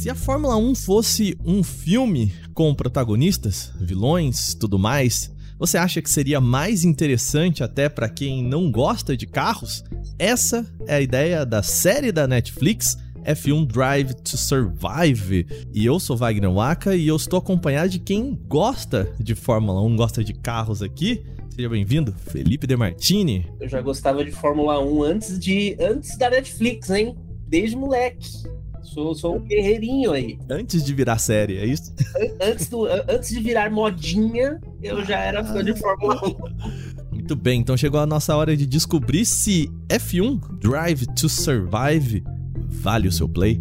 Se a Fórmula 1 fosse um filme com protagonistas, vilões, tudo mais, você acha que seria mais interessante até para quem não gosta de carros? Essa é a ideia da série da Netflix F1 Drive to Survive. E eu sou Wagner Waka e eu estou acompanhado de quem gosta de Fórmula 1, gosta de carros aqui. Seja bem-vindo, Felipe De Martini. Eu já gostava de Fórmula 1 antes de antes da Netflix, hein? Desde moleque. Sou, sou um guerreirinho aí. Antes de virar série, é isso? Antes, do, antes de virar modinha, eu já era fã de Fórmula 1. Muito bem, então chegou a nossa hora de descobrir se F1 Drive to Survive vale o seu play.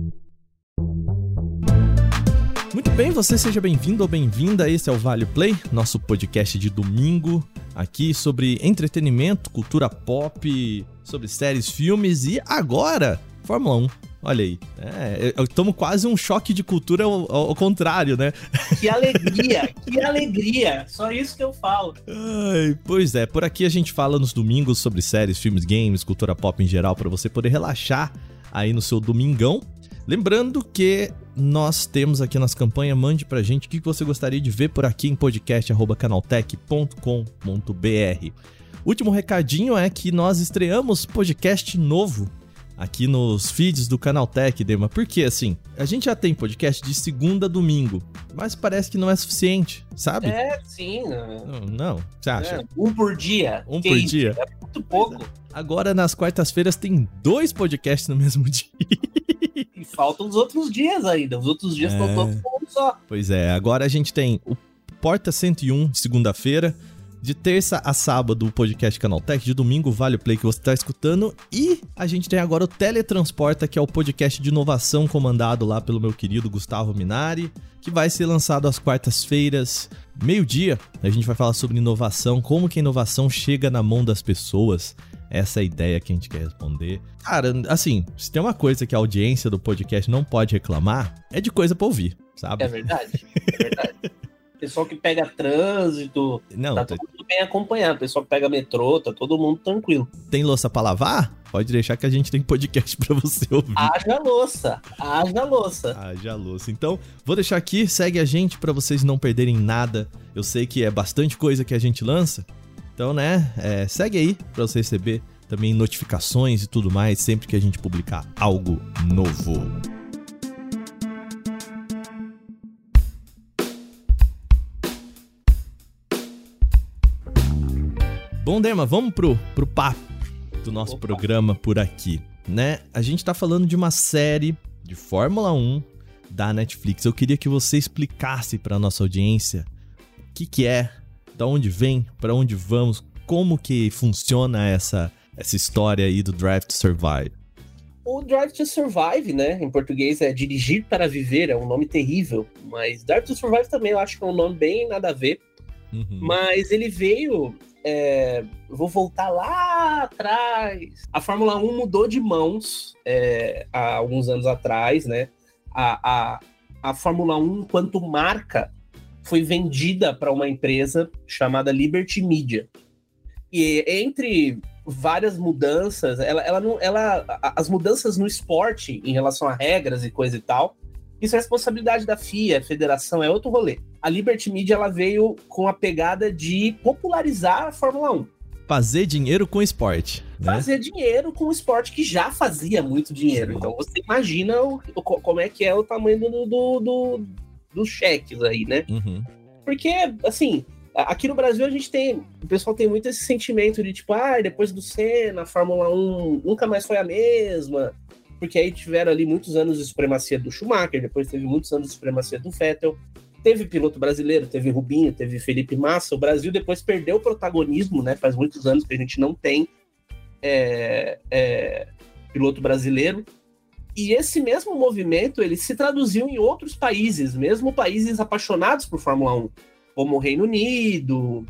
Muito bem, você seja bem-vindo ou bem-vinda. Esse é o Vale Play, nosso podcast de domingo, aqui sobre entretenimento, cultura pop, sobre séries, filmes e agora Fórmula 1. Olha aí. É, eu tomo quase um choque de cultura ao, ao contrário, né? Que alegria, que alegria. Só isso que eu falo. Ai, pois é, por aqui a gente fala nos domingos sobre séries, filmes, games, cultura pop em geral, para você poder relaxar aí no seu domingão. Lembrando que nós temos aqui nas campanhas, mande pra gente o que você gostaria de ver por aqui em podcast.canaltech.com.br. Último recadinho é que nós estreamos podcast novo aqui nos feeds do Canaltech, Dema. Porque, assim, a gente já tem podcast de segunda a domingo, mas parece que não é suficiente, sabe? É, sim. Não, não, não. você acha? É, um por dia. Um que por isso? dia. É muito pouco. Agora, nas quartas-feiras, tem dois podcasts no mesmo dia. E faltam os outros dias ainda. Os outros dias estão é... todos só. Pois é, agora a gente tem o Porta 101, segunda-feira. De terça a sábado, o podcast Canaltech. De domingo, Vale o Play que você está escutando. E a gente tem agora o Teletransporta, que é o podcast de inovação comandado lá pelo meu querido Gustavo Minari, que vai ser lançado às quartas-feiras, meio-dia. A gente vai falar sobre inovação, como que a inovação chega na mão das pessoas. Essa é a ideia que a gente quer responder. Cara, assim, se tem uma coisa que a audiência do podcast não pode reclamar, é de coisa pra ouvir, sabe? É verdade, é verdade. pessoal que pega trânsito, não, tá todo mundo bem acompanhado. Pessoal que pega metrô, tá todo mundo tranquilo. Tem louça pra lavar? Pode deixar que a gente tem podcast pra você ouvir. Haja louça, haja louça. Haja louça. Então, vou deixar aqui, segue a gente para vocês não perderem nada. Eu sei que é bastante coisa que a gente lança. Então, né, é, segue aí pra você receber também notificações e tudo mais sempre que a gente publicar algo novo. Bom, Derma, vamos pro, pro papo do nosso Opa. programa por aqui, né? A gente tá falando de uma série de Fórmula 1 da Netflix. Eu queria que você explicasse para nossa audiência o que que é, da onde vem, para onde vamos, como que funciona essa essa história aí do Drive to Survive. O Drive to Survive, né, em português é dirigir para viver, é um nome terrível, mas Drive to Survive também eu acho que é um nome bem nada a ver. Uhum. Mas ele veio é, vou voltar lá atrás. A Fórmula 1 mudou de mãos é, há alguns anos atrás, né? A, a, a Fórmula 1, enquanto marca, foi vendida para uma empresa chamada Liberty Media. E entre várias mudanças, ela, ela não, ela, as mudanças no esporte em relação a regras e coisa e tal, isso é responsabilidade da FIA, federação, é outro rolê. A Liberty Media ela veio com a pegada de popularizar a Fórmula 1. Fazer dinheiro com esporte. Né? Fazer dinheiro com o esporte que já fazia muito dinheiro. Então você imagina o, o, como é que é o tamanho do, do, do dos cheques aí, né? Uhum. Porque, assim, aqui no Brasil a gente tem. O pessoal tem muito esse sentimento de tipo, ah, depois do Senna, a Fórmula 1 nunca mais foi a mesma porque aí tiveram ali muitos anos de supremacia do Schumacher, depois teve muitos anos de supremacia do Vettel, teve piloto brasileiro, teve Rubinho, teve Felipe Massa, o Brasil depois perdeu o protagonismo, né? Faz muitos anos que a gente não tem é, é, piloto brasileiro. E esse mesmo movimento ele se traduziu em outros países, mesmo países apaixonados por Fórmula 1, como o Reino Unido,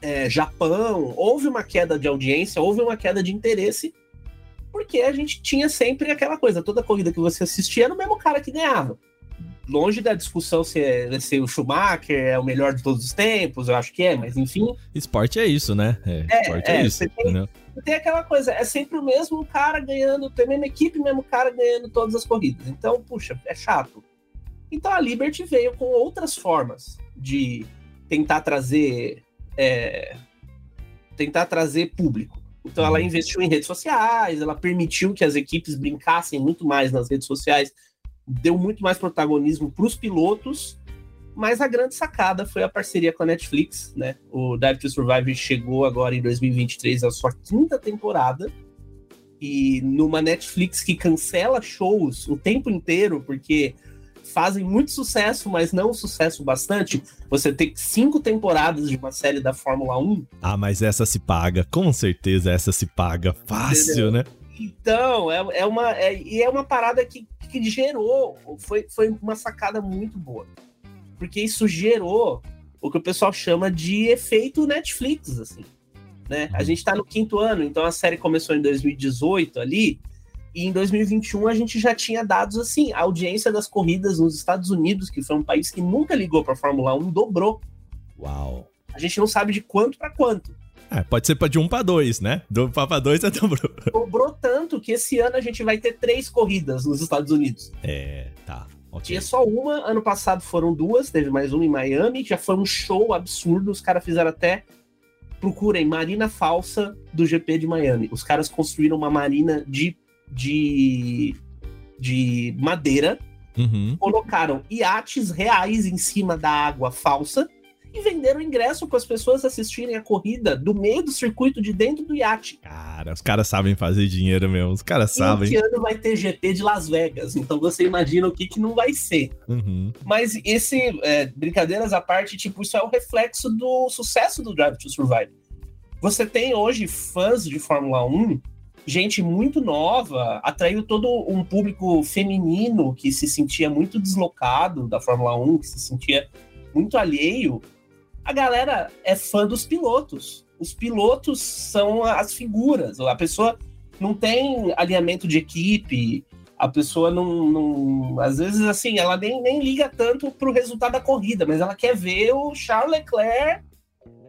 é, Japão. Houve uma queda de audiência, houve uma queda de interesse porque a gente tinha sempre aquela coisa, toda corrida que você assistia era o mesmo cara que ganhava. Longe da discussão se, é, se o Schumacher é o melhor de todos os tempos, eu acho que é, mas enfim. Esporte é isso, né? É, é esporte é, é isso. Tem, tem, aquela coisa, é sempre o mesmo cara ganhando, tem a mesma equipe, o mesmo cara ganhando todas as corridas. Então, puxa, é chato. Então a Liberty veio com outras formas de tentar trazer. É, tentar trazer público. Então ela uhum. investiu em redes sociais, ela permitiu que as equipes brincassem muito mais nas redes sociais deu muito mais protagonismo para os pilotos, mas a grande sacada foi a parceria com a Netflix, né? O Dive to Survive chegou agora em 2023 a sua quinta temporada e numa Netflix que cancela shows o tempo inteiro porque fazem muito sucesso, mas não sucesso bastante. Você tem cinco temporadas de uma série da Fórmula 1. Ah, mas essa se paga, com certeza essa se paga fácil, Entendeu? né? Então, é, é uma. É, e é uma parada que que gerou, foi, foi uma sacada muito boa. Porque isso gerou o que o pessoal chama de efeito Netflix, assim. Né? A gente está no quinto ano, então a série começou em 2018 ali, e em 2021 a gente já tinha dados assim, a audiência das corridas nos Estados Unidos, que foi um país que nunca ligou para a Fórmula 1, dobrou. Uau. A gente não sabe de quanto para quanto. É, pode ser de um para dois, né? Do para dois é dobrou. Dobrou tanto que esse ano a gente vai ter três corridas nos Estados Unidos. É, tá. Okay. Tinha só uma, ano passado foram duas, teve mais uma em Miami, já foi um show absurdo, os caras fizeram até. Procurem Marina Falsa do GP de Miami. Os caras construíram uma marina de, de, de madeira, uhum. colocaram iates reais em cima da água falsa e venderam ingresso para as pessoas assistirem a corrida do meio do circuito de dentro do iate. Cara, os caras sabem fazer dinheiro mesmo, os caras sabem. Esse ano vai ter GP de Las Vegas, então você imagina o que, que não vai ser. Uhum. Mas esse, é, brincadeiras à parte, tipo, isso é o reflexo do sucesso do Drive to Survive. Você tem hoje fãs de Fórmula 1 gente muito nova, atraiu todo um público feminino que se sentia muito deslocado da Fórmula 1, que se sentia muito alheio a galera é fã dos pilotos. Os pilotos são as figuras. A pessoa não tem alinhamento de equipe, a pessoa não, não, às vezes assim, ela nem, nem liga tanto pro resultado da corrida, mas ela quer ver o Charles Leclerc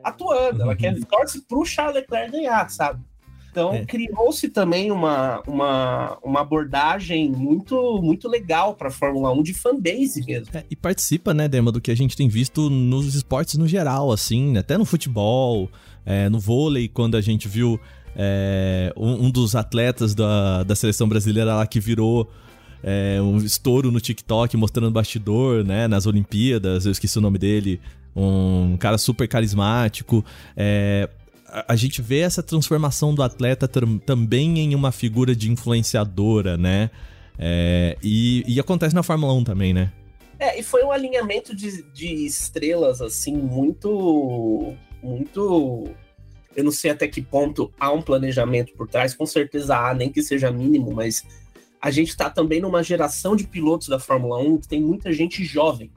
atuando, ela quer uhum. torce pro Charles Leclerc ganhar, sabe? Então, é. criou-se também uma, uma, uma abordagem muito muito legal para a Fórmula 1 de fanbase mesmo. É, e participa, né, Dema, do que a gente tem visto nos esportes no geral, assim, até no futebol, é, no vôlei, quando a gente viu é, um, um, dos atletas da, da seleção brasileira lá que virou é, um estouro no TikTok mostrando bastidor, né, nas Olimpíadas, eu esqueci o nome dele, um cara super carismático. É, a, gente vê essa transformação do atleta também em uma figura de influenciadora, né? É, e, e, acontece na Fórmula 1 também, né? É, e foi um alinhamento de, de estrelas, assim, muito. Muito. Eu não sei até que ponto há um planejamento por trás, com certeza há, nem que seja mínimo, mas a gente está também numa geração de pilotos da Fórmula 1 que tem muita gente jovem.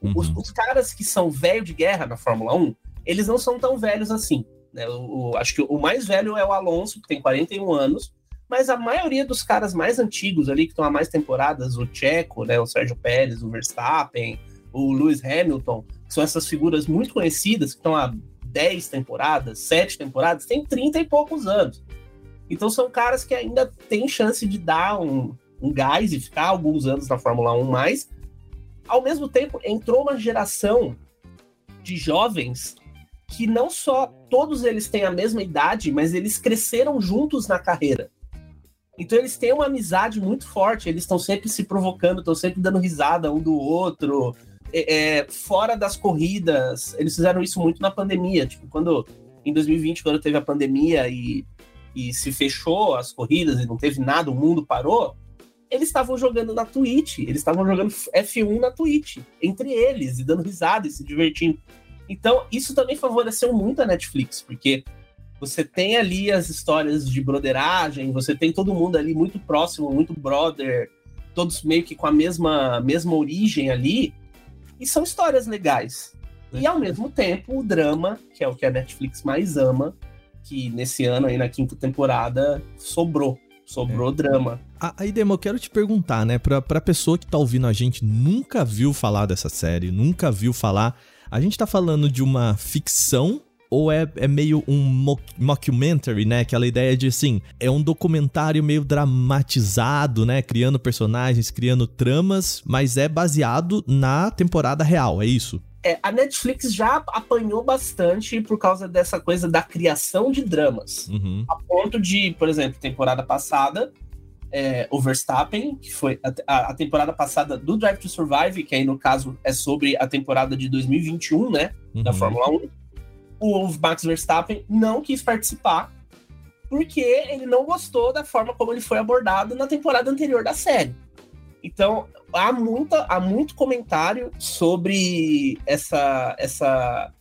Uhum. Os, os, caras que são velho de guerra na Fórmula 1, eles não são tão velhos assim. Né? O, o, acho que o mais velho é o Alonso, que tem 41 anos, mas a maioria dos caras mais antigos ali, que estão há mais temporadas, o Checo, né, o Sérgio Pérez, o Verstappen, o Lewis Hamilton, que são essas figuras muito conhecidas, que estão há 10 temporadas, 7 temporadas, tem 30 e poucos anos. Então são caras que ainda têm chance de dar um, um gás e ficar alguns anos na Fórmula 1 mais. Ao mesmo tempo, entrou uma geração de jovens que não só todos eles têm a mesma idade, mas eles cresceram juntos na carreira. Então eles têm uma amizade muito forte, eles estão sempre se provocando, estão sempre dando risada um do outro. É, é, fora das corridas, eles fizeram isso muito na pandemia. Tipo, quando em 2020, quando teve a pandemia e, e se fechou as corridas e não teve nada, o mundo parou, eles estavam jogando na Twitch, eles estavam jogando F1 na Twitch, entre eles, e dando risada e se divertindo. Então, isso também favoreceu muito a Netflix, porque você tem ali as histórias de broderagem, você tem todo mundo ali muito próximo, muito brother, todos meio que com a mesma, mesma origem ali, e são histórias legais. E ao mesmo tempo, o drama, que é o que a Netflix mais ama, que nesse ano aí na quinta temporada sobrou. Sobrou é. drama. Aí, Demo, eu quero te perguntar, né? Pra, pra pessoa que tá ouvindo a gente, nunca viu falar dessa série, nunca viu falar. A gente tá falando de uma ficção ou é, é meio um mockumentary, né? Aquela ideia de assim, é um documentário meio dramatizado, né? Criando personagens, criando tramas, mas é baseado na temporada real, é isso? É, a Netflix já apanhou bastante por causa dessa coisa da criação de dramas. Uhum. A ponto de, por exemplo, temporada passada, é, o Verstappen, que foi a, a, temporada passada do Drive to Survive, que aí no caso é sobre a temporada de 2021, né? Uhum. Da Fórmula 1 o Max Verstappen não quis participar porque ele não gostou da forma como ele foi abordado na temporada anterior da série. Então, há, muita, há muito comentário sobre essa, essa,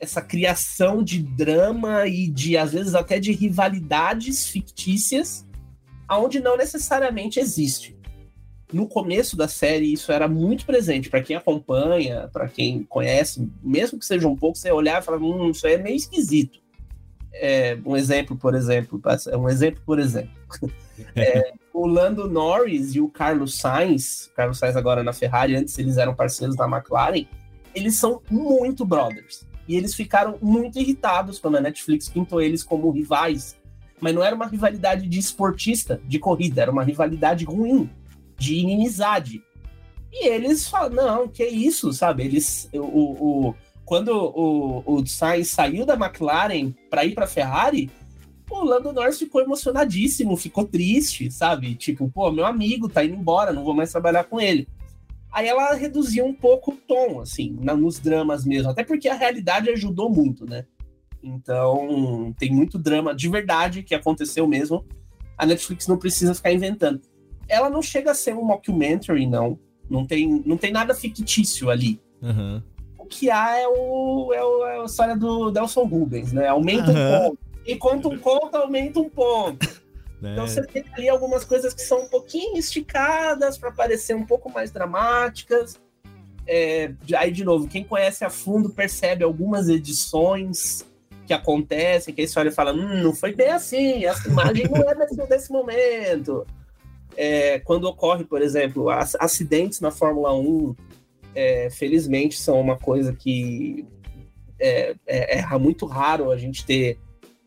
essa criação de drama e de, às vezes, até de rivalidades fictícias, aonde não necessariamente existe no começo da série isso era muito presente para quem acompanha, para quem conhece, mesmo que seja um pouco, você olhar e falar, hum, isso aí é meio esquisito. É, um exemplo, por exemplo, um exemplo, por exemplo. É, o Lando Norris e o Carlos Sainz, Carlos Sainz agora na Ferrari, antes eles eram parceiros da McLaren, eles são muito brothers. E eles ficaram muito irritados quando a Netflix pintou eles como rivais. Mas não era uma rivalidade de esportista, de corrida, era uma rivalidade ruim de inimizade. E eles falam, não, que isso, sabe? Eles, o, o, quando o, o Sainz saiu da McLaren para ir para Ferrari, o Lando Norris ficou emocionadíssimo, ficou triste, sabe? Tipo, pô, meu amigo tá indo embora, não vou mais trabalhar com ele. Aí ela reduziu um pouco o tom, assim, na, nos dramas mesmo, até porque a realidade ajudou muito, né? Então, tem muito drama de verdade que aconteceu mesmo. A Netflix não precisa ficar inventando ela não chega a ser um mockumentary, não. Não tem, não tem nada fictício ali. Uhum. O que há é, o, é, o, é a história do Delson Rubens, né? Aumenta uhum. um ponto. E conta um ponto, aumenta um ponto. Né? Então você tem ali algumas coisas que são um pouquinho esticadas para parecer um pouco mais dramáticas. É, aí, de novo, quem conhece a fundo percebe algumas edições que acontecem, que aí você olha e fala, hum, não foi bem assim, essa imagem não é desse, desse momento é, quando ocorre, por exemplo, acidentes na Fórmula 1, é, felizmente são uma coisa que é, é, é, muito raro a gente ter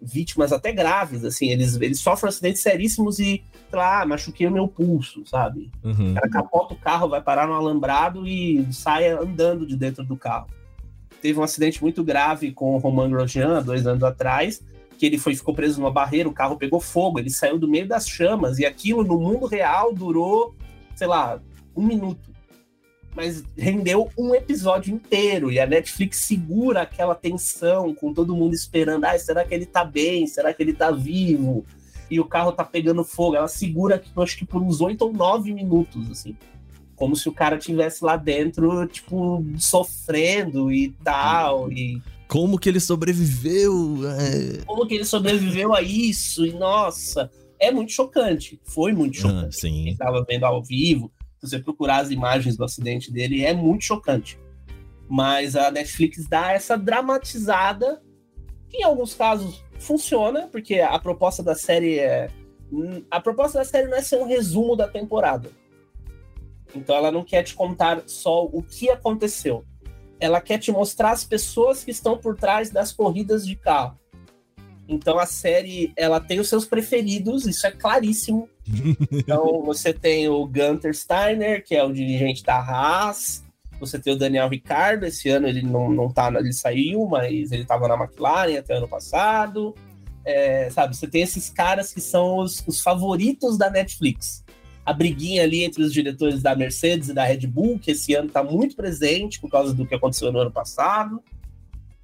vítimas até graves, assim, eles, eles sofrem acidentes seríssimos e, sei lá, machuquei o meu pulso, sabe? Uhum. O cara capota o carro, vai parar no alambrado e sai andando de dentro do carro. Teve um acidente muito grave com o Romain Grosjean, dois anos atrás, que ele foi, ficou preso numa barreira, o carro pegou fogo, ele saiu do meio das chamas, e aquilo no mundo real durou, sei lá, um minuto. Mas rendeu um episódio inteiro, e a Netflix segura aquela tensão, com todo mundo esperando, ah, será que ele tá bem? Será que ele tá vivo? E o carro tá pegando fogo. Ela segura, acho que por uns oito ou nove minutos, assim como se o cara tivesse lá dentro, tipo, sofrendo e tal. E como que ele sobreviveu? É... Como que ele sobreviveu a isso? E nossa, é muito chocante. Foi muito ah, chocante. Ah, sim. Quem estava vendo ao vivo, se você procurar as imagens do acidente dele, é muito chocante. Mas a Netflix dá essa dramatizada, que em alguns casos funciona, porque a proposta da série é. A proposta da série não é ser um resumo da temporada. Então ela não quer te contar só o que aconteceu ela quer te mostrar as pessoas que estão por trás das corridas de carro. Então a série ela tem os seus preferidos, isso é claríssimo. Então você tem o Gunter Steiner, que é o dirigente da Haas. Você tem o Daniel Ricardo, esse ano ele não, não tá, ele saiu, mas ele estava na McLaren até ano passado. É, sabe, você tem esses caras que são os, os favoritos da Netflix a briguinha ali entre os diretores da Mercedes e da Red Bull, que esse ano está muito presente por causa do que aconteceu no ano passado.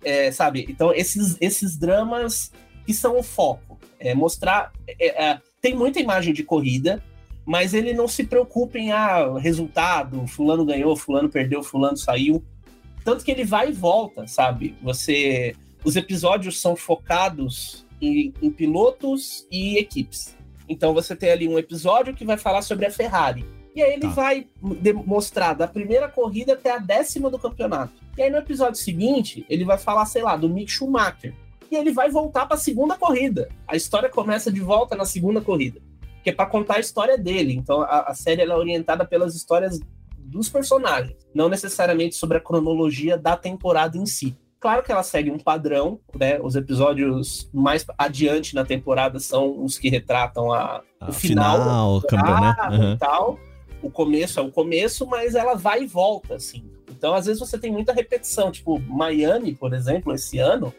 É, sabe? Então, esses, esses dramas que são o foco. É mostrar. É, é, tem muita imagem de corrida, mas ele não se preocupa em ah, resultado, fulano ganhou, fulano perdeu, fulano saiu. Tanto que ele vai e volta, sabe? Você. Os episódios são focados em, em pilotos e equipes. Então você tem ali um episódio que vai falar sobre a Ferrari. E aí ele tá. vai mostrar da primeira corrida até a décima do campeonato. E aí no episódio seguinte, ele vai falar, sei lá, do Mick Schumacher. E ele vai voltar para a segunda corrida. A história começa de volta na segunda corrida. Que que é para contar a história dele. Então a, a série é orientada pelas histórias dos personagens, não necessariamente sobre a cronologia da temporada em si. Claro que ela segue um padrão, né? Os episódios mais adiante na temporada são os que retratam a, o final, final né? Uhum. tal. O começo é o começo, mas ela vai e volta, assim. Então, às vezes, você tem muita repetição. Tipo, Miami, por exemplo, esse ano,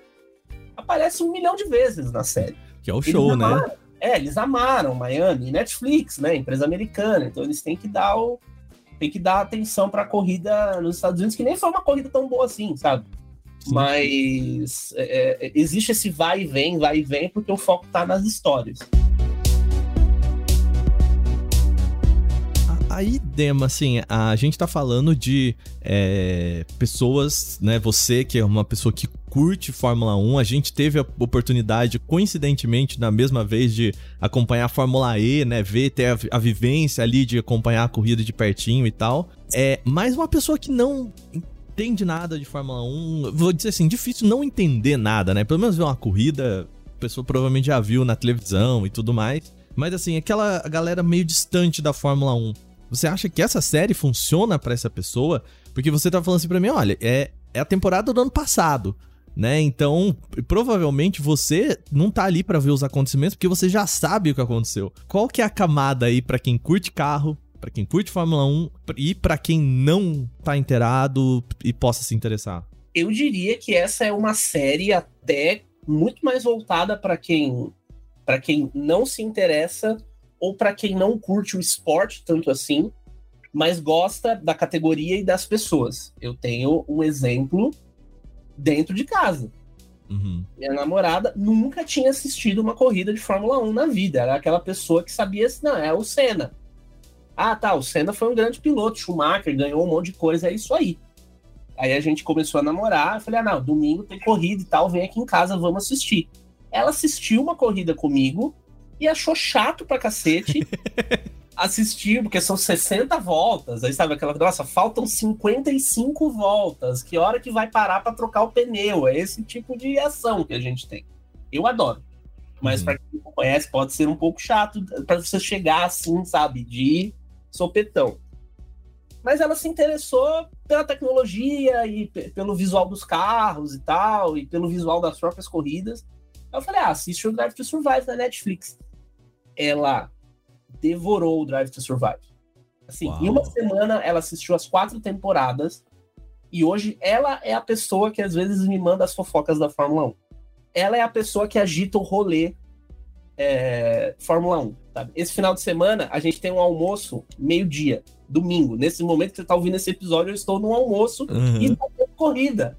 aparece um milhão de vezes na série. Que é o show, né? É, eles amaram Miami, Netflix, né? Empresa americana. Então eles têm que dar o. Tem que dar atenção para a corrida nos Estados Unidos, que nem foi uma corrida tão boa assim, sabe? Sim. Mas é, é, existe esse vai e vem, vai e vem, porque o foco tá nas histórias. Aí, Dema, assim, a gente tá falando de é, pessoas, né? Você que é uma pessoa que curte Fórmula 1, a gente teve a oportunidade, coincidentemente, na mesma vez, de acompanhar a Fórmula E, né? Ver, ter a, a vivência ali de acompanhar a corrida de pertinho e tal. É, mais uma pessoa que não entende nada de Fórmula 1. Vou dizer assim, difícil não entender nada, né? Pelo menos ver uma corrida, a pessoa provavelmente já viu na televisão e tudo mais. Mas assim, aquela galera meio distante da Fórmula 1. Você acha que essa série funciona para essa pessoa? Porque você tá falando assim pra mim, olha, é, é a temporada do ano passado, né? Então, provavelmente você não tá ali para ver os acontecimentos porque você já sabe o que aconteceu. Qual que é a camada aí para quem curte carro, para quem curte Fórmula 1 e para quem não tá inteirado e possa se interessar? Eu diria que essa é uma série até muito mais voltada para quem para quem não se interessa ou para quem não curte o esporte tanto assim, mas gosta da categoria e das pessoas. Eu tenho um exemplo dentro de casa. Uhum. Minha namorada nunca tinha assistido uma corrida de Fórmula 1 na vida. Era aquela pessoa que sabia, não, é o Senna. Ah, tá, o Senna foi um grande piloto, Schumacher ganhou um monte de coisa, é isso aí. Aí a gente começou a namorar, eu falei, ah, não, domingo tem corrida e tal, vem aqui em casa, vamos assistir. Ela assistiu uma corrida comigo e achou chato pra cacete assistir, porque são 60 voltas. Aí sabe aquela, nossa, faltam 55 voltas. Que hora que vai parar para trocar o pneu? É esse tipo de ação que a gente tem. Eu adoro. Mas uhum. para quem não conhece, pode ser um pouco chato para você chegar assim, sabe, de sopetão. Mas ela se interessou pela tecnologia e pelo visual dos carros e tal, e pelo visual das próprias corridas. Eu falei, ah, assiste o Drive to Survive na Netflix. Ela devorou o Drive to Survive. Assim, Uau. em uma semana ela assistiu as quatro temporadas e hoje ela é a pessoa que às vezes me manda as fofocas da Fórmula 1. Ela é a pessoa que agita o rolê é, Fórmula 1. Sabe? Esse final de semana a gente tem um almoço meio-dia, domingo. Nesse momento que você está ouvindo esse episódio, eu estou no almoço uhum. e tô corrida.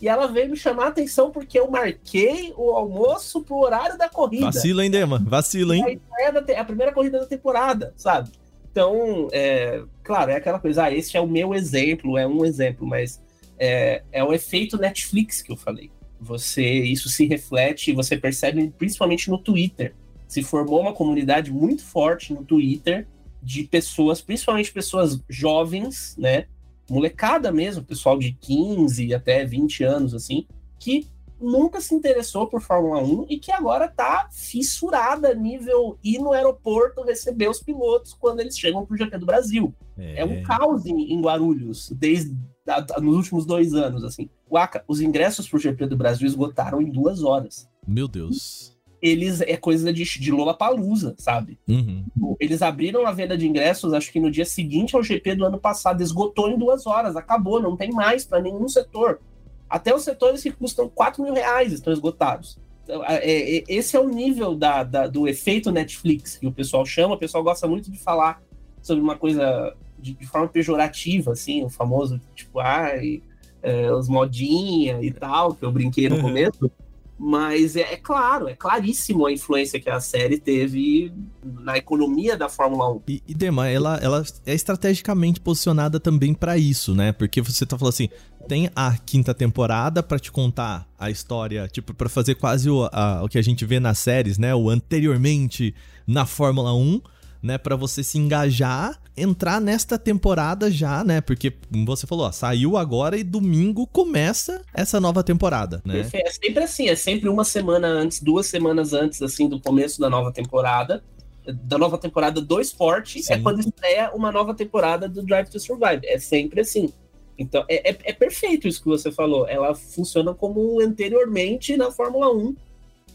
E ela veio me chamar a atenção porque eu marquei o almoço pro horário da corrida. Vacila, hein, Dema? Vacila, hein? É a primeira corrida da temporada, sabe? Então, é, claro, é aquela coisa, ah, esse é o meu exemplo, é um exemplo, mas é, é o efeito Netflix que eu falei. Você, isso se reflete, você percebe principalmente no Twitter. Se formou uma comunidade muito forte no Twitter de pessoas, principalmente pessoas jovens, né? molecada mesmo, pessoal de 15 até 20 anos, assim, que nunca se interessou por Fórmula 1 e que agora tá fissurada nível ir no aeroporto receber os pilotos quando eles chegam pro GP do Brasil. É, é um caos em, em Guarulhos, desde a, nos últimos dois anos, assim. Waka, os ingressos pro GP do Brasil esgotaram em duas horas. Meu Deus eles é coisa de, de Lola Palusa, sabe? Uhum. Eles abriram a venda de ingressos, acho que no dia seguinte ao GP do ano passado, esgotou em duas horas, acabou, não tem mais para nenhum setor. Até os setores que custam 4 mil reais estão esgotados. Então, é, é, esse é o nível da, da, do efeito Netflix que o pessoal chama. O pessoal gosta muito de falar sobre uma coisa de, de forma pejorativa, assim, o famoso tipo, ai, é, os modinha e tal, que eu brinquei no uhum. começo. Mas é, é, claro, é claríssimo a influência que a série teve na economia da Fórmula 1. E, e Dema, ela, ela é estrategicamente posicionada também para isso, né? Porque você tá falando assim, tem a quinta temporada para te contar a história, tipo, para fazer quase o, a, o que a gente vê nas séries, né? O anteriormente na Fórmula 1 né, para você se engajar, entrar nesta temporada já, né? Porque você falou, ó, saiu agora e domingo começa essa nova temporada, né? É sempre assim, é sempre uma semana antes, duas semanas antes assim do começo da nova temporada. da nova temporada do esporte é Sim. é quando estreia uma nova temporada do Drive to Survive. É sempre assim. Então, é, é, é, perfeito isso que você falou. Ela funciona como anteriormente na Fórmula 1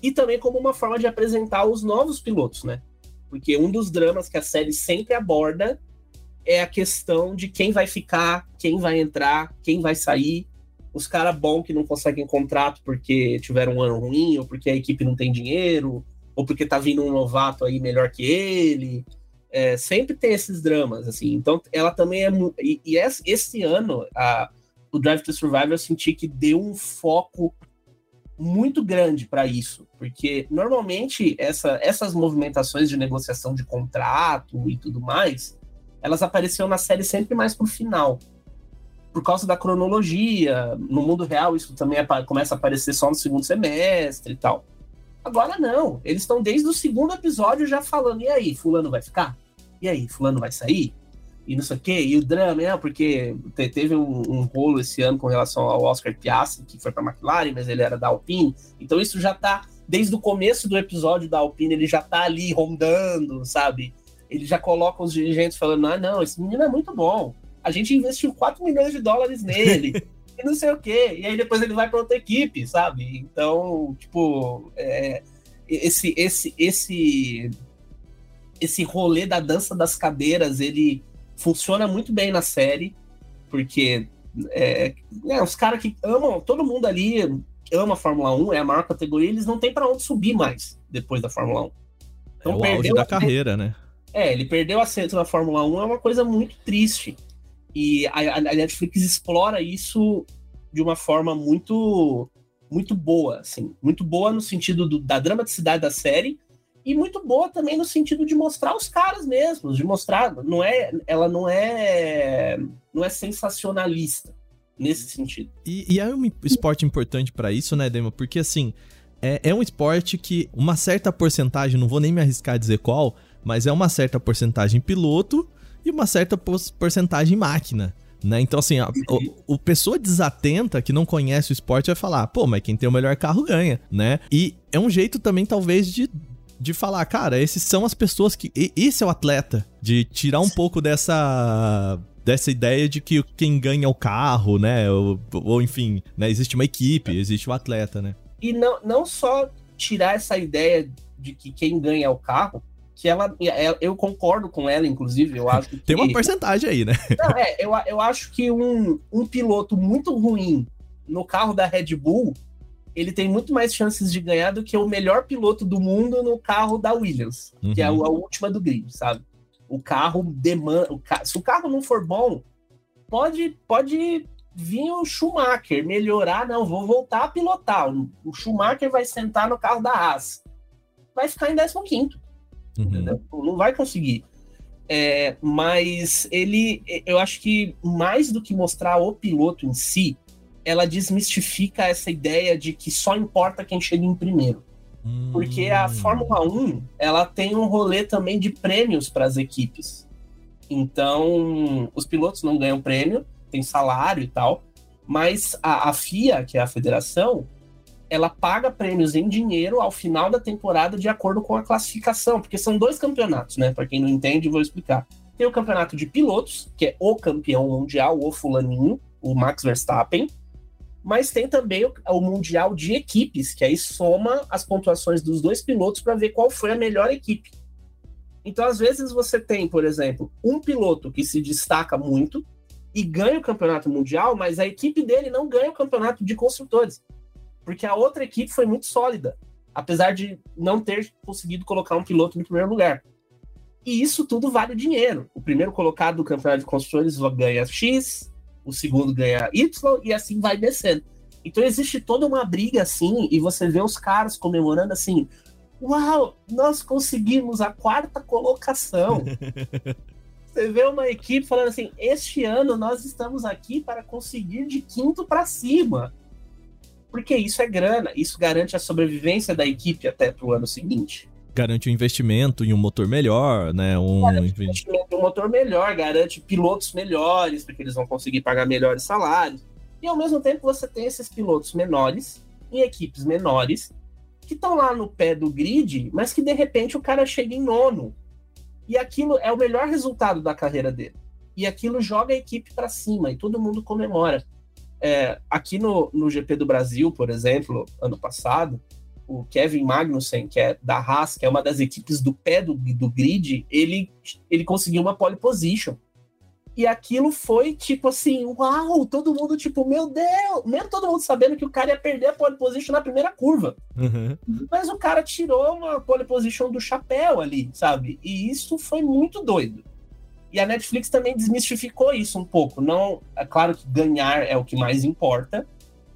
e também como uma forma de apresentar os novos pilotos, né? Porque um dos dramas que a série sempre aborda é a questão de quem vai ficar, quem vai entrar, quem vai sair. Os caras bons que não conseguem contrato porque tiveram um ano ruim, ou porque a equipe não tem dinheiro, ou porque tá vindo um novato aí melhor que ele. É, sempre tem esses dramas, assim. Então, ela também é. E, e esse ano, a, o Drive to Survive, eu senti que deu um foco muito grande para isso, porque normalmente essa, essas movimentações de negociação de contrato e tudo mais, elas apareciam na série sempre mais pro final. Por causa da cronologia, no mundo real isso também começa a aparecer só no segundo semestre e tal. Agora não, eles estão desde o segundo episódio já falando, e aí, fulano vai ficar? E aí, fulano vai sair? E não sei o quê, e o drama, é porque teve um, um rolo esse ano com relação ao Oscar Piastri, que foi para McLaren, mas ele era da Alpine, então isso já tá, desde o começo do episódio da Alpine, ele já tá ali rondando, sabe? Ele já coloca os dirigentes falando, ah, não, esse menino é muito bom, a gente investiu 4 milhões de dólares nele, e não sei o quê. E aí depois ele vai para outra equipe, sabe? Então, tipo, é, esse, esse, esse, esse rolê da dança das cadeiras, ele funciona muito bem na série, porque é, é, os caras que amam, todo mundo ali ama a Fórmula 1, é a maior categoria, eles não tem para onde subir mais depois da Fórmula 1. Então, é o auge da carreira, né? É, ele perdeu assento na Fórmula 1, é uma coisa muito triste. E a, a Netflix explora isso de uma forma muito muito boa, assim, muito boa no sentido do, da dramaticidade da série e muito boa também no sentido de mostrar os caras mesmos, de mostrar, não é, ela não é, não é sensacionalista nesse sentido. E, e é um esporte importante para isso, né, Dema? Porque assim, é, é um esporte que uma certa porcentagem, não vou nem me arriscar a dizer qual, mas é uma certa porcentagem piloto e uma certa porcentagem máquina. Né? Então, assim, a, o, o, pessoa desatenta que não conhece o esporte vai falar, pô, mas quem tem o melhor carro ganha, né? E é um jeito também, talvez, de, de falar, cara, esses são as pessoas que. Esse é o atleta. De tirar um pouco dessa. Dessa ideia de que quem ganha é o carro, né? Ou, ou enfim, né? Existe uma equipe, existe o atleta, né? E não, não só tirar essa ideia de que quem ganha é o carro, que ela, é, eu concordo com ela, inclusive, eu acho que... Tem uma porcentagem aí, né? Não, é, eu, eu acho que um, um piloto muito ruim no carro da Red Bull, ele tem muito mais chances de ganhar do que o melhor piloto do mundo no carro da Williams, uhum. que é a, uhum. a, última do grid, sabe? O carro demanda... O ca... Se o carro não for bom, pode, pode vir o Schumacher melhorar, não, vou voltar a pilotar. O Schumacher vai sentar no carro da Haas. Vai ficar em 15 quinto Uhum. Não vai conseguir. É, mas ele, eu acho que mais do que mostrar o piloto em si, ela desmistifica essa ideia de que só importa quem chega em primeiro. Uhum. Porque a hum. Fórmula 1, ela tem um rolê também de prêmios para as equipes. Então, os pilotos não ganham prêmio, tem salário e tal, mas a, a FIA, que é a federação, ela paga prêmios em dinheiro ao final da temporada de acordo com a classificação, porque são dois campeonatos, né? Para quem não entende, vou explicar. Tem o campeonato de pilotos, que é o campeão mundial, o fulaninho, o Max Verstappen, mas tem também o, o mundial de equipes, que aí soma as pontuações dos dois pilotos para ver qual foi a melhor equipe. Então, às vezes você tem, por exemplo, um piloto que se destaca muito e ganha o campeonato mundial, mas a equipe dele não ganha o campeonato de construtores porque a outra equipe foi muito sólida, apesar de não ter conseguido colocar um piloto no primeiro lugar. E isso tudo vale dinheiro. O primeiro colocado do campeonato de construtores ganha X, o segundo ganha Y, e assim vai descendo. Então existe toda uma briga assim, e você vê os caras comemorando assim: Uau, nós conseguimos a quarta colocação. você vê uma equipe falando assim: Este ano nós estamos aqui para conseguir de quinto para cima porque isso é grana, isso garante a sobrevivência da equipe até para o ano seguinte. Garante um investimento em um motor melhor, né? Um garante investimento em um motor melhor, garante pilotos melhores, porque eles vão conseguir pagar melhores salários. E ao mesmo tempo você tem esses pilotos menores, em equipes menores, que estão lá no pé do grid, mas que de repente o cara chega em nono. E aquilo é o melhor resultado da carreira dele. E aquilo joga a equipe para cima e todo mundo comemora. É, aqui no, no GP do Brasil, por exemplo, ano passado, o Kevin Magnussen, que é da Haas, que é uma das equipes do pé do, do grid, ele, ele conseguiu uma pole position. E aquilo foi tipo assim, uau, todo mundo tipo, meu Deus, mesmo todo mundo sabendo que o cara ia perder a pole position na primeira curva. Uhum. Mas o cara tirou uma pole position do chapéu ali, sabe? E isso foi muito doido. E a Netflix também desmistificou isso um pouco. Não, é claro que ganhar é o que mais importa.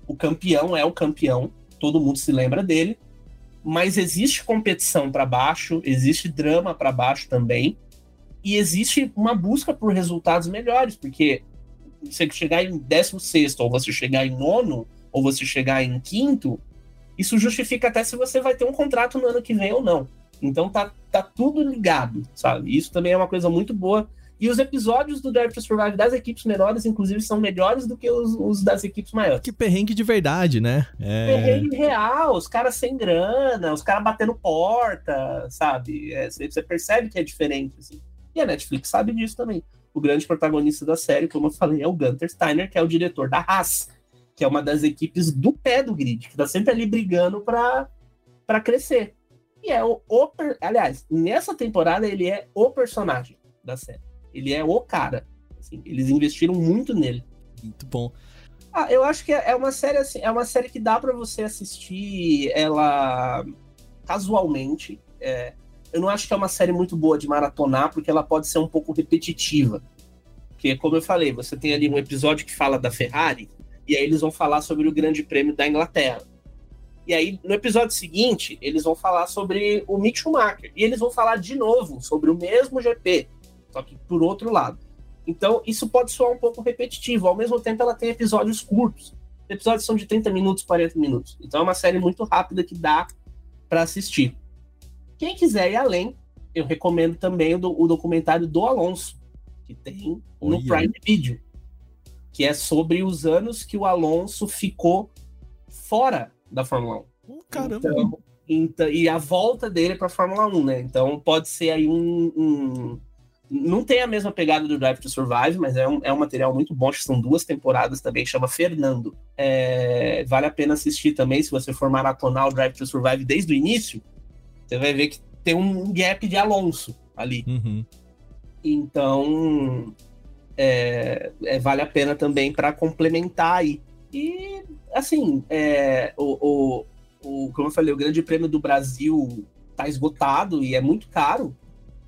O campeão é o campeão, todo mundo se lembra dele. Mas existe competição para baixo, existe drama para baixo também e existe uma busca por resultados melhores, porque você chegar em 16 ou você chegar em nono, ou você chegar em quinto, isso justifica até se você vai ter um contrato no ano que vem ou não. Então tá, tá tudo ligado, sabe? Isso também é uma coisa muito boa. E os episódios do Drive to Survive das equipes menores, inclusive, são melhores do que os, os das equipes maiores. Que perrengue de verdade, né? É... Perrengue real, os caras sem grana, os caras batendo porta, sabe? É, você percebe que é diferente, assim. E a Netflix sabe disso também. O grande protagonista da série, como eu falei, é o Gunter Steiner, que é o diretor da Haas, que é uma das equipes do pé do grid, que tá sempre ali brigando para crescer. E é o, o aliás, nessa temporada ele é o personagem da série. Ele é o cara. Assim, eles investiram muito nele. Muito bom. Ah, eu acho que é, é uma série assim, é uma série que dá para você assistir ela casualmente. É, eu não acho que é uma série muito boa de maratonar, porque ela pode ser um pouco repetitiva. Porque, como eu falei, você tem ali um episódio que fala da Ferrari, e aí eles vão falar sobre o Grande Prêmio da Inglaterra. E aí, no episódio seguinte, eles vão falar sobre o Mick Schumacher. E eles vão falar de novo sobre o mesmo GP, só que por outro lado. Então, isso pode soar um pouco repetitivo. Ao mesmo tempo, ela tem episódios curtos. Os episódios são de 30 minutos, 40 minutos. Então, é uma série muito rápida que dá para assistir. Quem quiser ir além, eu recomendo também o, do, o documentário do Alonso, que tem no Prime Video, que é sobre os anos que o Alonso ficou fora da Fórmula 1. caramba! Então, então, e a volta dele para a Fórmula 1, né? Então pode ser aí um, um, Não tem a mesma pegada do Drive to Survive, mas é um, é um material muito bom. Acho que são duas temporadas também, chama Fernando. É, vale a pena assistir também, se você for maratonar o Drive to Survive desde o início você vai ver que tem um gap de Alonso ali. Uhum. Então, é, é, vale a pena também para complementar aí. E, assim, é, o, o, o, como eu falei, o Grande Prêmio do Brasil tá esgotado e é muito caro,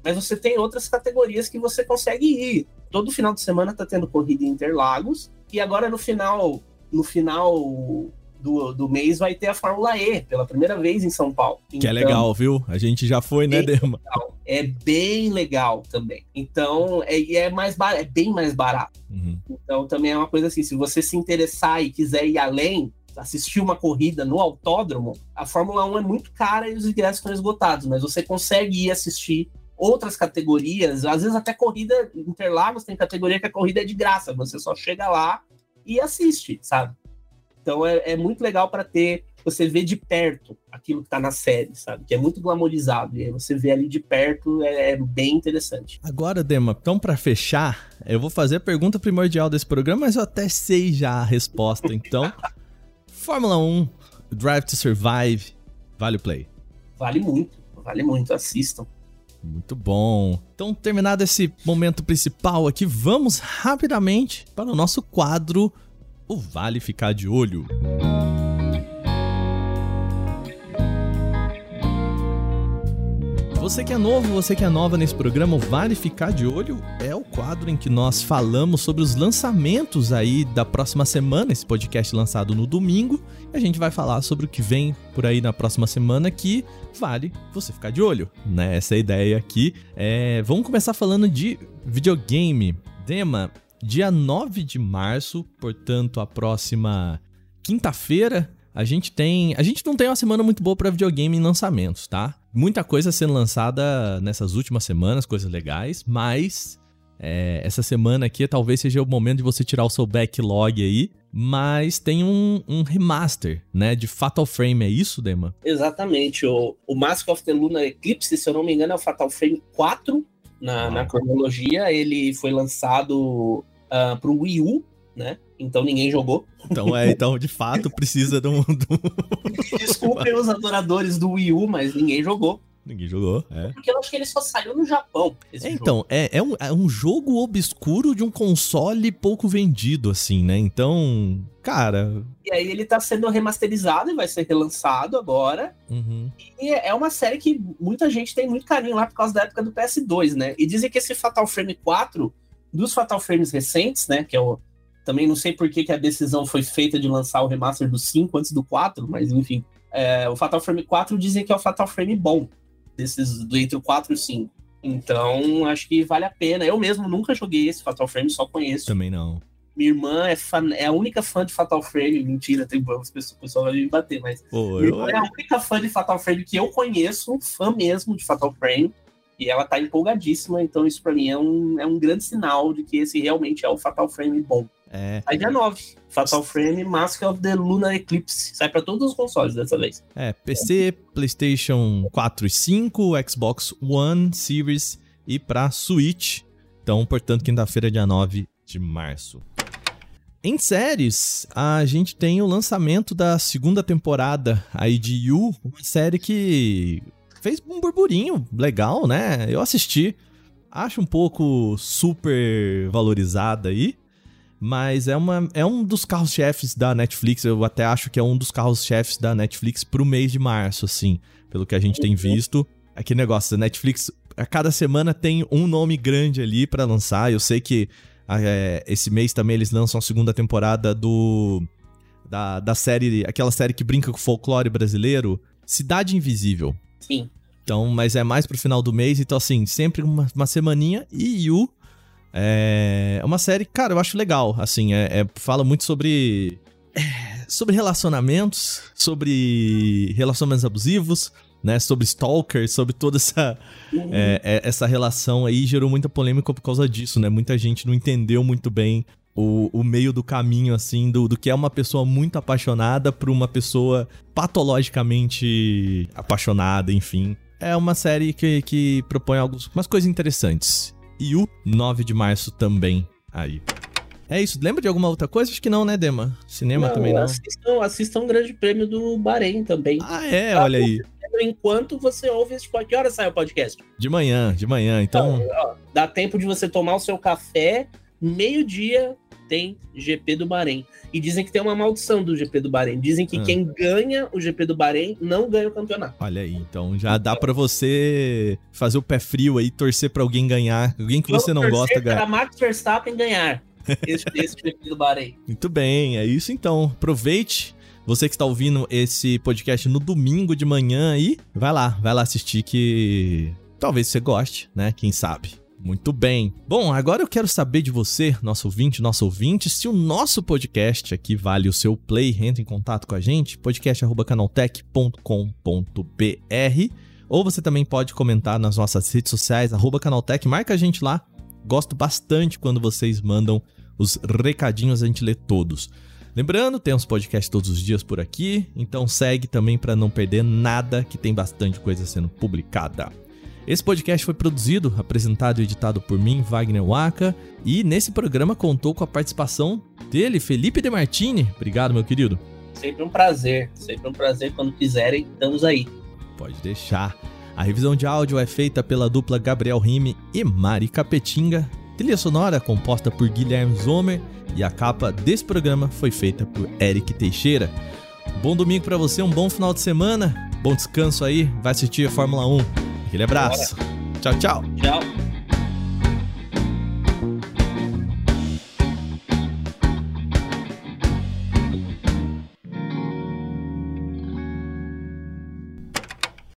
mas você tem outras categorias que você consegue ir. Todo final de semana tá tendo corrida em Interlagos, e agora no final, no final do, do mês vai ter a Fórmula E, pela primeira vez em São Paulo. Que é então, legal, viu? A gente já foi, né, Dema? É bem legal também. Então, é, é, mais bar... é bem mais barato. Uhum. Então, também é uma coisa assim, se você se interessar e quiser ir além, assistir uma corrida no autódromo, a Fórmula 1 é muito cara e os ingressos estão esgotados, mas você consegue ir assistir outras categorias, às vezes até corrida Interlagos tem categoria que a corrida é de graça, você só chega lá e assiste, sabe? Então é, é muito legal para ter você vê de perto aquilo que tá na série, sabe? Que é muito glamorizado. E aí você vê ali de perto, é, é bem interessante. Agora, Dema, então para fechar, eu vou fazer a pergunta primordial desse programa, mas eu até sei já a resposta. Então, Fórmula 1, Drive to Survive, vale o play? Vale muito, vale muito, assistam. Muito bom. Então, terminado esse momento principal aqui, vamos rapidamente para o nosso quadro o Vale Ficar de Olho. Você que é novo, você que é nova nesse programa, Vale Ficar de Olho é o quadro em que nós falamos sobre os lançamentos aí da próxima semana, esse podcast lançado no domingo, e a gente vai falar sobre o que vem por aí na próxima semana que vale você ficar de olho, né? Essa é ideia aqui. É, vamos começar falando de videogame. Dema, Dia 9 de março, portanto, a próxima quinta-feira, a gente tem. A gente não tem uma semana muito boa para videogame em lançamentos, tá? Muita coisa sendo lançada nessas últimas semanas, coisas legais, mas É, essa semana aqui talvez seja o momento de você tirar o seu backlog aí, mas tem um, um remaster, né, de Fatal Frame, é isso, Dema? Exatamente, o, o Mask of the Lunar Eclipse, se eu não me engano, é o Fatal Frame 4 na, ah. na cronologia, ele foi lançado uh, pro Wii U, né, então ninguém jogou. Então é, então de fato precisa de um... De um... Desculpem os adoradores do Wii U, mas ninguém jogou. Ninguém jogou, é. Porque eu acho que ele só saiu no Japão. É, então, é, é, um, é um jogo obscuro de um console pouco vendido, assim, né? Então, cara. E aí ele tá sendo remasterizado e vai ser relançado agora. Uhum. E é uma série que muita gente tem muito carinho lá por causa da época do PS2, né? E dizem que esse Fatal Frame 4, dos Fatal Frames recentes, né? Que é o. Também não sei por que, que a decisão foi feita de lançar o remaster do 5 antes do 4, mas enfim. É, o Fatal Frame 4 dizem que é o Fatal Frame bom desses do entre o 4 e o 5. Então, acho que vale a pena. Eu mesmo nunca joguei esse Fatal Frame, só conheço. Também não. Minha irmã é, fã, é a única fã de Fatal Frame. Mentira, tem o pessoal vai me bater, mas. Pô, minha irmã eu... é a única fã de Fatal Frame que eu conheço, fã mesmo de Fatal Frame. E ela tá empolgadíssima, então isso para mim é um, é um grande sinal de que esse realmente é o Fatal Frame bom. É. Aí dia 9, Fatal Frame Mask of the Lunar Eclipse. Sai para todos os consoles dessa vez. É, PC, PlayStation 4 e 5, Xbox One, Series e para Switch. Então, portanto, quinta-feira, dia 9 de março. Em séries, a gente tem o lançamento da segunda temporada aí de You, uma série que fez um burburinho legal, né? Eu assisti, acho um pouco super valorizada aí. Mas é, uma, é um dos carros-chefes da Netflix. Eu até acho que é um dos carros-chefes da Netflix pro mês de março, assim. Pelo que a gente tem uhum. visto. Aquele negócio, a Netflix, a cada semana tem um nome grande ali para lançar. Eu sei que é, esse mês também eles lançam a segunda temporada do. Da, da série. Aquela série que brinca com o folclore brasileiro. Cidade Invisível. Sim. Então, mas é mais pro final do mês, então assim, sempre uma, uma semaninha. E Yu é uma série, cara, eu acho legal. Assim, é, é fala muito sobre. Sobre relacionamentos, sobre relacionamentos abusivos, né? Sobre stalker, sobre toda essa, uhum. é, essa relação aí. Gerou muita polêmica por causa disso, né? Muita gente não entendeu muito bem o, o meio do caminho, assim, do, do que é uma pessoa muito apaixonada por uma pessoa patologicamente apaixonada, enfim. É uma série que, que propõe algumas coisas interessantes e o 9 de março também aí. É isso. Lembra de alguma outra coisa? Acho que não, né, Dema? Cinema não, também não. Assistam, assistam o Grande Prêmio do Bahrein também. Ah, é? Tá Olha aí. Enquanto você ouve esse podcast. Que hora sai o podcast? De manhã, de manhã. Então. então ó, dá tempo de você tomar o seu café, meio-dia, tem GP do Bahrein. E dizem que tem uma maldição do GP do Bahrein. Dizem que ah. quem ganha o GP do Bahrein não ganha o campeonato. Olha aí, então já dá para você fazer o pé frio aí, torcer para alguém ganhar, alguém que Vamos você não gosta ganhar. Para Max Verstappen ganhar esse, esse GP do Bahrein. Muito bem, é isso então. Aproveite. Você que está ouvindo esse podcast no domingo de manhã aí, vai lá, vai lá assistir que talvez você goste, né? Quem sabe. Muito bem. Bom, agora eu quero saber de você, nosso ouvinte, nosso ouvinte, se o nosso podcast aqui vale o seu play. Entre em contato com a gente, podcast.canaltech.com.br ou você também pode comentar nas nossas redes sociais, arroba Canaltech, marca a gente lá. Gosto bastante quando vocês mandam os recadinhos, a gente lê todos. Lembrando, temos podcast todos os dias por aqui, então segue também para não perder nada, que tem bastante coisa sendo publicada. Esse podcast foi produzido, apresentado e editado por mim, Wagner Waka, e nesse programa contou com a participação dele, Felipe De Martini. Obrigado, meu querido. Sempre um prazer, sempre um prazer. Quando quiserem, estamos aí. Pode deixar. A revisão de áudio é feita pela dupla Gabriel Rime e Mari Capetinga. Trilha sonora composta por Guilherme Zomer e a capa desse programa foi feita por Eric Teixeira. Bom domingo para você, um bom final de semana, bom descanso aí, vai assistir a Fórmula 1. Aquele abraço. Tchau, tchau. Tchau.